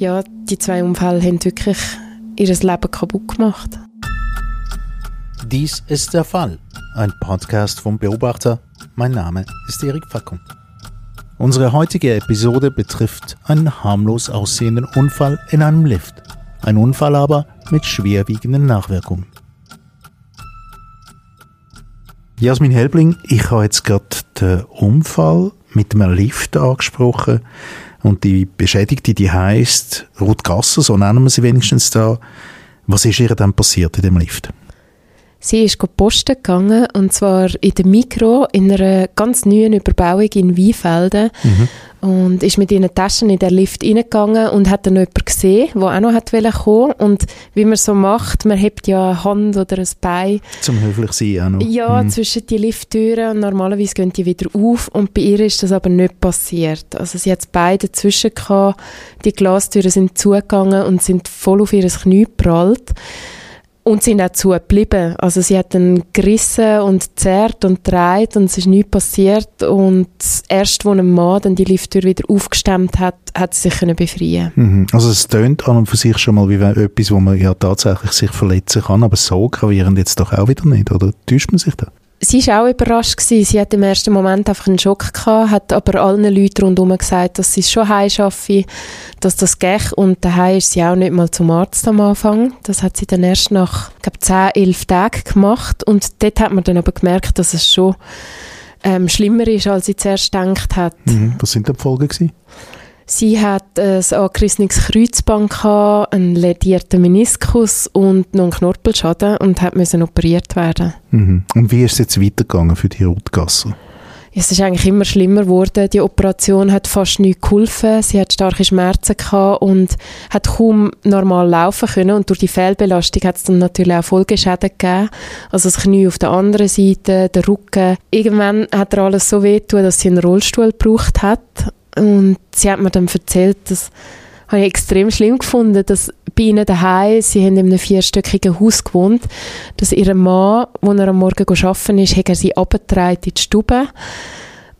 ja, die zwei Unfälle haben wirklich ihr Leben kaputt gemacht. Dies ist der Fall. Ein Podcast vom Beobachter. Mein Name ist Erik Fackung. Unsere heutige Episode betrifft einen harmlos aussehenden Unfall in einem Lift. Ein Unfall aber mit schwerwiegenden Nachwirkungen. Jasmin Helbling, ich habe jetzt gerade den Unfall mit einem Lift angesprochen und die Beschädigte, die heißt Ruth Gasser, so nennen wir sie wenigstens da. Was ist ihr dann passiert in dem Lift? Sie ist posten gegangen, und zwar in der Mikro, in einer ganz neuen Überbauung in Weinfelden. Mhm. Und ist mit ihren Taschen in den Lift reingegangen und hat dann jemanden gesehen, der auch noch hat kommen Und wie man so macht, man hebt ja eine Hand oder ein Bein. Zum höflich sein auch noch. Ja, mhm. zwischen die Lifttüren und normalerweise gehen die wieder auf und bei ihr ist das aber nicht passiert. Also sie hat beide dazwischen gehabt, die Glastüren sind zugegangen und sind voll auf ihr Knie geprallt. Und sind auch zugeblieben. Also sie hat dann gerissen und zerrt und dreht und es ist nichts passiert. Und erst, als ein Mann dann die Lifttür wieder aufgestemmt hat, hat sie sich können befreien mhm. Also es tönt an und für sich schon mal wie etwas, wo man ja tatsächlich sich verletzen kann, aber so gravierend jetzt doch auch wieder nicht, oder? Täuscht man sich da? Sie war auch überrascht. Gewesen. Sie hat im ersten Moment einfach einen Schock gehabt, hat aber allen Leuten rundherum gesagt, dass sie es schon heim schaffe, dass das geht. Und daheim ist sie auch nicht mal zum Arzt am Anfang. Das hat sie dann erst nach, ich glaube, 10, 11 Tagen gemacht. Und dort hat man dann aber gemerkt, dass es schon ähm, schlimmer ist, als sie zuerst gedacht hat. Mhm. Was sind die Folgen gewesen? Sie hat ein angerissenes Kreuzband, gehabt, einen ledierten Meniskus und noch einen Knorpelschaden und hat müssen operiert werden. Mhm. Und wie ist es jetzt weitergegangen für die Ruth Gasser? Es ist eigentlich immer schlimmer geworden. Die Operation hat fast nicht geholfen. Sie hat starke Schmerzen gehabt und hat kaum normal laufen können. Und durch die Fehlbelastung hat es dann natürlich auch Folgeschäden gegeben. Also das Knie auf der anderen Seite, der Rücken. Irgendwann hat er alles so weh dass sie einen Rollstuhl gebraucht hat. Und sie hat mir dann erzählt, das habe ich extrem schlimm gefunden, dass bei ihnen daheim, sie haben in einem vierstöckigen Haus gewohnt, dass ihr Mann, als er am Morgen arbeiten ist, hat er sie abgetragen in die Stube.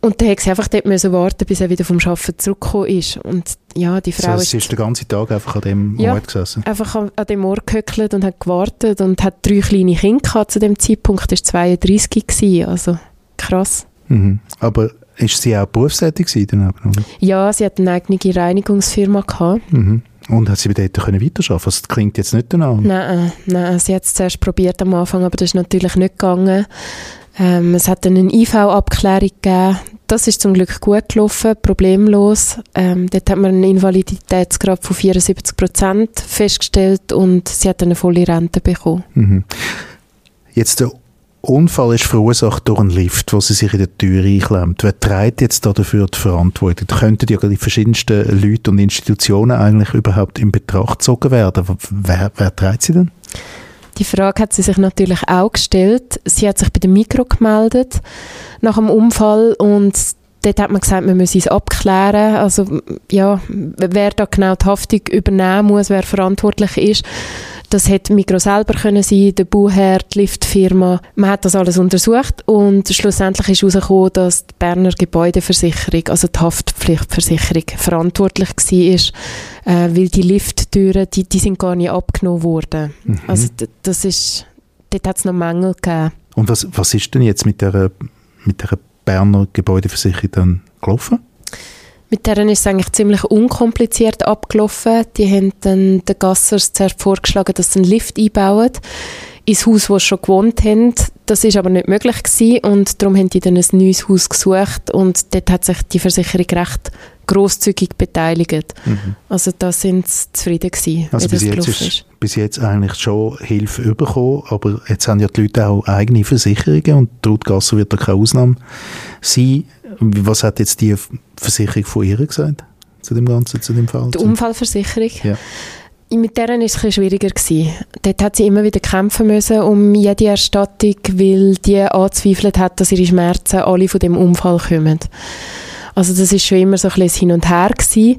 Und dann hat sie einfach dort müssen warten, bis er wieder vom Arbeiten zurückgekommen ist. Und ja, die Frau so, ist... Sie ist den ganzen Tag einfach an dem ja, Ort gesessen? einfach an, an dem Ort gehöckelt und hat gewartet und hat drei kleine Kinder gehabt zu dem Zeitpunkt. Das war 32 gewesen, also krass. Mhm. Aber ist sie auch berufstätig gewesen? Ja, sie hat eine eigene Reinigungsfirma gehabt. Mhm. Und hat sie dort können weiterarbeiten Also das klingt jetzt nicht danach. Nein, nein, sie hat es zuerst probiert am Anfang, aber das ist natürlich nicht gegangen. Ähm, es hat eine IV-Abklärung gegeben. Das ist zum Glück gut gelaufen, problemlos. Ähm, dort hat man einen Invaliditätsgrad von 74 Prozent festgestellt und sie hat eine volle Rente bekommen. Mhm. Jetzt der Unfall ist verursacht durch einen Lift, wo sie sich in der Tür einklemmt. Wer trägt jetzt da dafür die Verantwortung? Könnten ja die verschiedensten Leute und Institutionen eigentlich überhaupt in Betracht gezogen werden. Wer, wer trägt sie denn? Die Frage hat sie sich natürlich auch gestellt. Sie hat sich bei dem Mikro gemeldet nach dem Unfall und dort hat man gesagt, man müsse es abklären. Also, ja, wer da genau die Haftung übernehmen muss, wer verantwortlich ist. Das hätte Mikro selber können sein, der Bauherr, die Liftfirma. Man hat das alles untersucht und schlussendlich ist herausgekommen, dass die Berner Gebäudeversicherung, also die Haftpflichtversicherung, verantwortlich war, äh, weil die Lifttüren, die, die sind gar nicht abgenommen worden. Mhm. Also das ist, dort hat es noch Mängel gegeben. Und was, was ist denn jetzt mit der, mit der Berner Gebäudeversicherung dann gelaufen? Mit deren ist es eigentlich ziemlich unkompliziert abgelaufen. Die haben dann den Gassers zuerst vorgeschlagen, dass sie einen Lift einbauen ins Haus, wo sie schon gewohnt haben. Das ist aber nicht möglich gewesen und darum haben die dann ein neues Haus gesucht und dort hat sich die Versicherung recht großzügig beteiligt. Mhm. Also da sind sie zufrieden gewesen, also bis jetzt ist, ist, bis jetzt eigentlich schon Hilfe bekommen, aber jetzt haben ja die Leute auch eigene Versicherungen und Ruth Gasser wird da keine Ausnahme sein. Was hat jetzt die Versicherung von ihr gesagt zu dem Ganzen, zu dem Fall? Die Unfallversicherung? Ja. Mit deren war es schwieriger. Gewesen. Dort hat sie immer wieder kämpfen müssen um jede Erstattung, weil die angezweifelt hat, dass ihre Schmerzen alle von dem Unfall kommen. Also das ist schon immer so ein bisschen Hin und Her gewesen.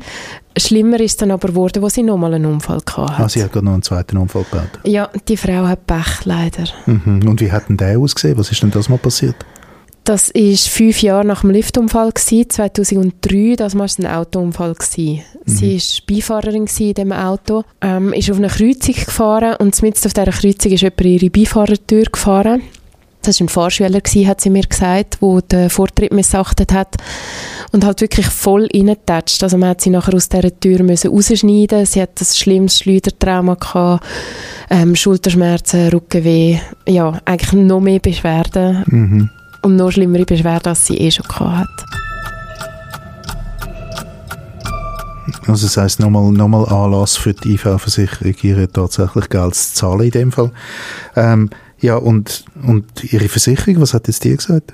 Schlimmer ist es dann aber geworden, wo sie nochmal einen Unfall hatte. Ah, sie hat gerade noch einen zweiten Unfall gehabt? Ja, die Frau hat Pech, leider. Mhm. Und wie hat denn der ausgesehen? Was ist denn das mal passiert? Das war fünf Jahre nach dem Liftunfall, 2003. Das war ein Autounfall. Mhm. Sie war Beifahrerin in diesem Auto, ähm, ist auf eine Kreuzung gefahren und mitten auf dieser Kreuzung ist jemand ihre Beifahrertür gefahren. Das war ein Fahrschüler, hat sie mir gesagt, der den Vortritt missachtet hat und halt wirklich voll reingetatscht. Also man hat sie nachher aus dieser Tür müssen rausschneiden Sie hat das schlimmes Schleudertrauma gehabt, ähm, Schulterschmerzen, Rückenweh, ja, eigentlich noch mehr Beschwerden. Mhm und noch schlimmere Beschwerden, als sie eh schon hat. Also das heisst nochmal, nochmal Anlass für die IV-Versicherung, ihr tatsächlich Geld zu zahlen in dem Fall. Ähm, ja, und, und Ihre Versicherung, was hat jetzt die gesagt?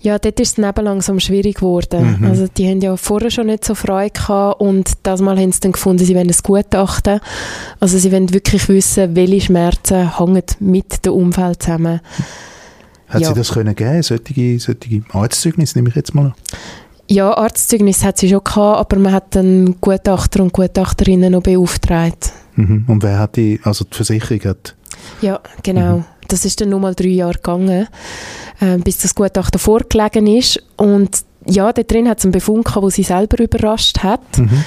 Ja, dort ist es neben langsam schwierig geworden. Mhm. Also die haben ja vorher schon nicht so Freude gehabt und das Mal haben sie dann gefunden, sie wollen es gutachten. Also sie wollen wirklich wissen, welche Schmerzen hängen mit dem Umfeld zusammen. Hat ja. sie das können geben, solche, solche Arztzeugnisse, nehme ich jetzt mal an? Ja, Arztzeugnis hat sie schon gehabt, aber man hat dann Gutachter und Gutachterinnen noch beauftragt. Mhm. Und wer hat die, also die Versicherung hat? Ja, genau. Mhm. Das ist dann nur mal drei Jahre gegangen, äh, bis das Gutachten vorgelegen ist. Und ja, da drin hat es einen Befund gehabt, der sie selber überrascht hat. Mhm.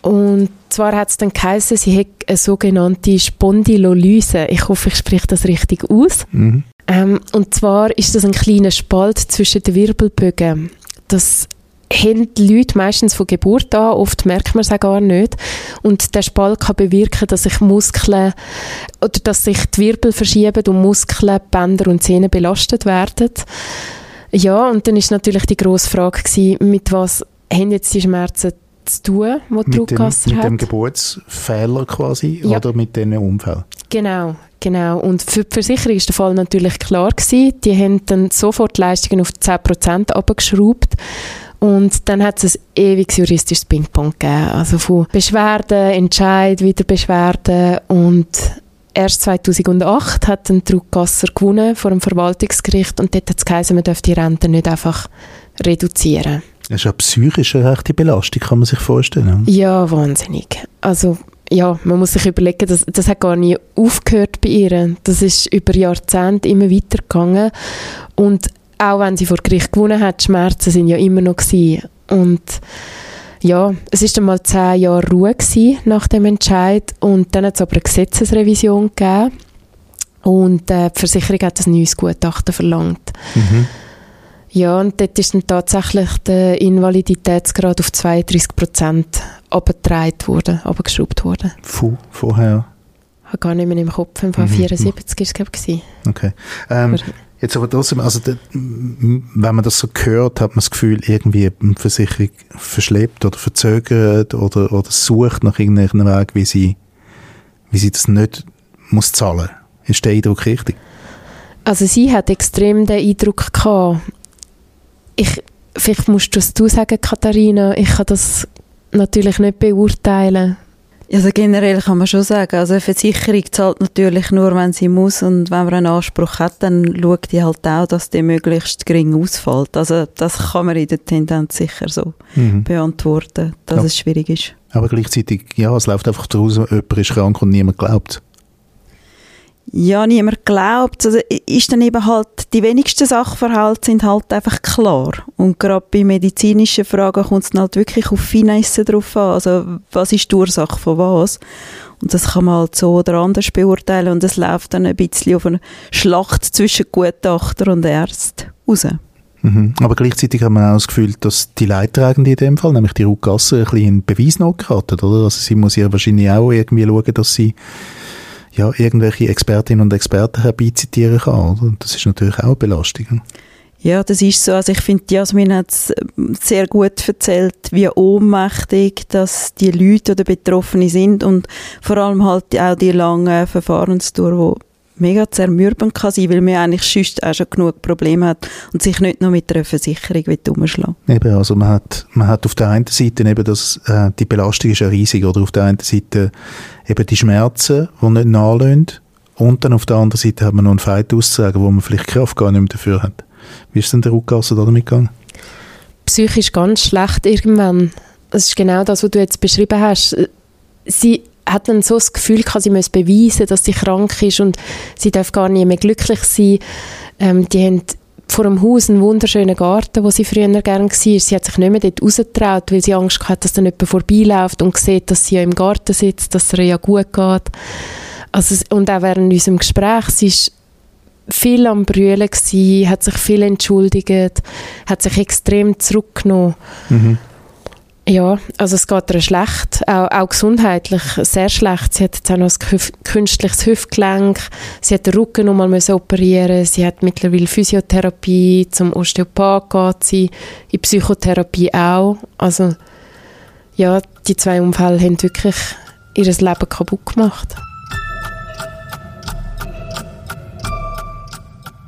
Und zwar hat es dann geheißen, sie hat eine sogenannte Spondylolyse. Ich hoffe, ich spreche das richtig aus. Mhm. Ähm, und zwar ist das ein kleiner Spalt zwischen den Wirbelbögen. Das haben die Leute meistens von Geburt an, oft merkt man es auch gar nicht. Und der Spalt kann bewirken, dass sich Muskeln oder dass sich die Wirbel verschieben und Muskeln, Bänder und Zähne belastet werden. Ja, und dann ist natürlich die grosse Frage gewesen, mit was haben jetzt die Schmerzen zu tun, die Rückgasser hat? Mit dem Geburtsfehler quasi ja. oder mit diesen Unfällen? Genau, genau. Und für die Versicherung ist der Fall natürlich klar gewesen. Die haben dann sofort die Leistungen auf 10% abgeschraubt. Und dann hat es ein ewiges juristisches Ping-Pong gegeben. Also von Beschwerden, Entscheid, wieder Beschwerden. Und erst 2008 hat ein Druckgasser gewonnen vor dem Verwaltungsgericht und dort hat es geheißen, man dürfte die Rente nicht einfach reduzieren. Das ist eine psychische rechte Belastung, kann man sich vorstellen. Ja, wahnsinnig. Also ja, man muss sich überlegen, das, das hat gar nie aufgehört bei ihr. Das ist über Jahrzehnte immer weitergegangen. Und auch wenn sie vor Gericht gewonnen hat, Schmerzen sind ja immer noch gewesen. Und ja, es ist dann mal zehn Jahre Ruhe gewesen nach dem Entscheid und dann hat es aber eine Gesetzesrevision gegeben und äh, die Versicherung hat ein neues Gutachten verlangt. Mhm. Ja, und dort ist dann tatsächlich der Invaliditätsgrad auf 32 Prozent abgetragen worden, abgeschraubt worden. Von, vorher? Ich habe gar nicht mehr im Kopf, im Fall mhm. 74 war es, glaube ich. Okay. Ähm, jetzt aber trotzdem, also wenn man das so hört, hat man das Gefühl, irgendwie eine Versicherung verschleppt oder verzögert oder, oder sucht nach irgendeinem Weg, wie sie, wie sie das nicht muss zahlen. Ist der Eindruck richtig? Also sie hat extrem den Eindruck gehabt, ich, vielleicht musst du es du sagen, Katharina. Ich kann das natürlich nicht beurteilen. Also generell kann man schon sagen, also eine Versicherung zahlt natürlich nur, wenn sie muss und wenn man einen Anspruch hat, dann schaut die halt auch, dass der möglichst gering ausfällt. Also das kann man in der Tendenz sicher so mhm. beantworten, dass ja. es schwierig ist. Aber gleichzeitig, ja, es läuft einfach daraus, jemand ist krank und niemand glaubt ja, niemand glaubt. Also ist dann eben halt, die wenigsten Sachverhalte sind halt einfach klar. Und gerade bei medizinischen Fragen kommt es halt wirklich auf Finesse drauf an. Also, was ist die Ursache von was? Und das kann man halt so oder anders beurteilen. Und es läuft dann ein bisschen auf eine Schlacht zwischen Gutachter und Ärzten raus. Mhm. Aber gleichzeitig hat man auch das Gefühl, dass die Leidtragende in dem Fall, nämlich die Ruth ein bisschen in Beweisnot geraten, oder? Also sie muss ja wahrscheinlich auch irgendwie schauen, dass sie ja, irgendwelche Expertinnen und Experten herbeizitieren kann. Oder? Das ist natürlich auch eine Belastung. Ja, das ist so. Also ich finde, Jasmin hat es ähm, sehr gut erzählt, wie ohnmächtig dass die Leute oder Betroffene sind und vor allem halt auch die lange Verfahrenstour, mega zermürbend kann sein, weil man eigentlich sonst auch schon genug Probleme hat und sich nicht nur mit einer Versicherung umschlagen Eben, also man hat, man hat auf der einen Seite eben das, äh, die Belastung ist ja riesig, oder auf der einen Seite eben die Schmerzen, die nicht nachlösen und dann auf der anderen Seite hat man noch einen Fight auszusagen, wo man vielleicht Kraft gar nicht mehr dafür hat. Wie ist denn der Rückgasse damit gegangen? Psychisch ganz schlecht irgendwann. Das ist genau das, was du jetzt beschrieben hast. Sie hat dann so das Gefühl gehabt, sie muss beweisen, dass sie krank ist und sie darf gar nicht mehr glücklich sein. Ähm, die haben vor dem Haus einen wunderschönen Garten, wo sie früher gerne war. Sie hat sich nicht mehr dort rausgetraut, weil sie Angst hatte, dass dann jemand vorbeiläuft und sieht, dass sie ja im Garten sitzt, dass es ihr ja gut geht. Also, und auch während unserem Gespräch, sie ist viel am Brüllen hat sich viel entschuldigt, hat sich extrem zurückgenommen. Mhm. Ja, also es geht ihr schlecht, auch, auch, gesundheitlich sehr schlecht. Sie hat jetzt auch noch ein künstliches Hüftgelenk, sie hat den Rücken noch mal operieren sie hat mittlerweile Physiotherapie, zum Osteopath geht sie, in Psychotherapie auch. Also ja, die zwei Unfälle haben wirklich ihr Leben kaputt gemacht.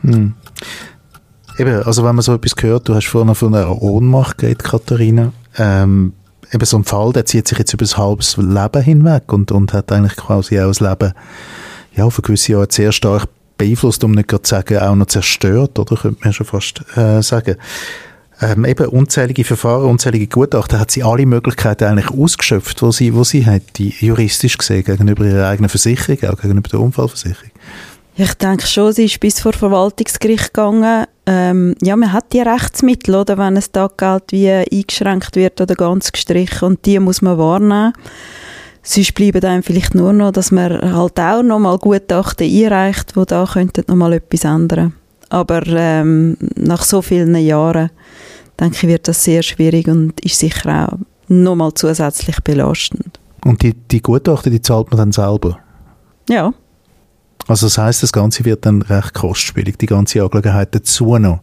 Hm. Eben, also wenn man so etwas hört, du hast vorhin von einer Ohnmacht geredet, Katharina, ähm, eben so ein Fall, der zieht sich jetzt über ein halbes Leben hinweg und, und hat eigentlich quasi auch das Leben ja, auf eine gewisse Art sehr stark beeinflusst, um nicht gerade zu sagen, auch noch zerstört, oder? Könnte man schon fast äh, sagen. Ähm, eben unzählige Verfahren, unzählige Gutachten, hat sie alle Möglichkeiten eigentlich ausgeschöpft, wo sie, wo sie hat, die juristisch gesehen, gegenüber ihrer eigenen Versicherung, auch gegenüber der Unfallversicherung. Ich denke schon, sie ist bis vor Verwaltungsgericht gegangen. Ähm, ja, man hat die Rechtsmittel, oder, wenn ein Taggeld wie eingeschränkt wird oder ganz gestrichen und die muss man wahrnehmen. Sonst bleibt einem vielleicht nur noch, dass man halt auch noch mal Gutachten einreicht, wo da könnten noch mal etwas ändern. Aber ähm, nach so vielen Jahren denke ich, wird das sehr schwierig und ist sicher auch noch mal zusätzlich belastend. Und die, die Gutachten, die zahlt man dann selber? Ja. Also das heißt, das Ganze wird dann recht kostspielig, die ganze Angelegenheit dazu noch.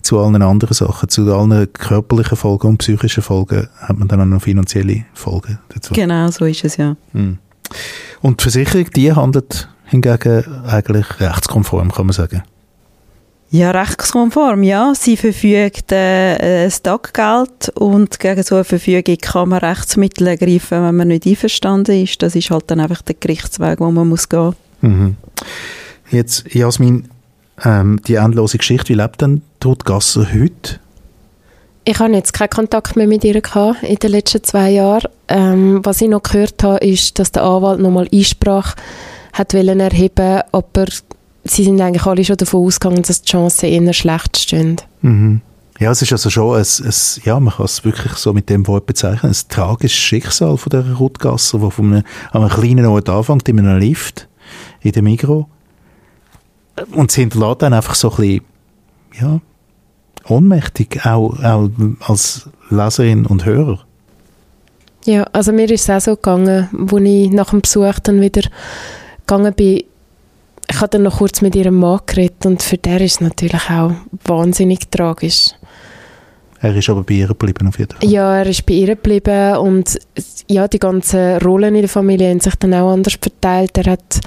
Zu allen anderen Sachen, zu allen körperlichen Folgen und psychischen Folgen hat man dann auch noch finanzielle Folgen dazu. Genau, so ist es ja. Hm. Und die Versicherung, die handelt hingegen eigentlich rechtskonform, kann man sagen. Ja, rechtskonform, ja. Sie verfügt äh, das Taggeld und gegen so eine Verfügung kann man Rechtsmittel ergreifen, wenn man nicht einverstanden ist. Das ist halt dann einfach der Gerichtsweg, wo man muss gehen Mhm. Jetzt, Jasmin, ähm, die endlose Geschichte, wie lebt denn Ruth Gasser heute? Ich habe jetzt keinen Kontakt mehr mit ihr gehabt in den letzten zwei Jahren. Ähm, was ich noch gehört habe, ist, dass der Anwalt nochmal Einsprache hat wollen erheben, aber sie sind eigentlich alle schon davon ausgegangen, dass die Chancen eher schlecht stehen. Mhm. Ja, es ist also schon ein, ein, ja, man kann es wirklich so mit dem Wort bezeichnen, ein tragisches Schicksal von der Ruth Gasser, die von einem, einem kleinen Ort anfängt, in einem Lift, in dem Mikro. Und sie hinterlässt dann einfach so ein bisschen, ja, ohnmächtig, auch, auch als Leserin und Hörer. Ja, also mir ist es auch so gegangen, wo ich nach dem Besuch dann wieder gegangen bin, ich habe dann noch kurz mit ihrem Mann geredet und für den ist es natürlich auch wahnsinnig tragisch. Er ist aber bei ihr geblieben auf jeden Fall. Ja, er ist bei ihr geblieben und ja, die ganzen Rollen in der Familie haben sich dann auch anders verteilt. Er hat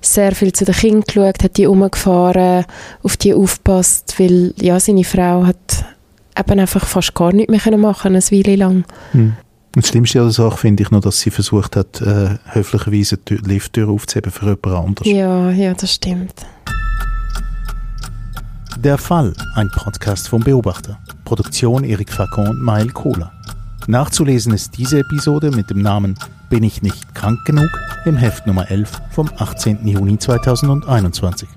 sehr viel zu den Kindern geschaut, hat die umgefahren, auf die aufgepasst, weil ja, seine Frau hat eben einfach fast gar nichts mehr machen eine Weile lang. Hm. Das Schlimmste an der Sache finde ich noch, dass sie versucht hat, äh, höflicherweise die Lifttür aufzuheben für jemand anderes. Ja, ja, das stimmt. Der Fall, ein Podcast vom Beobachter. Produktion Erik Facon und Mael Kohler. Nachzulesen ist diese Episode mit dem Namen Bin ich nicht krank genug im Heft Nummer 11 vom 18. Juni 2021.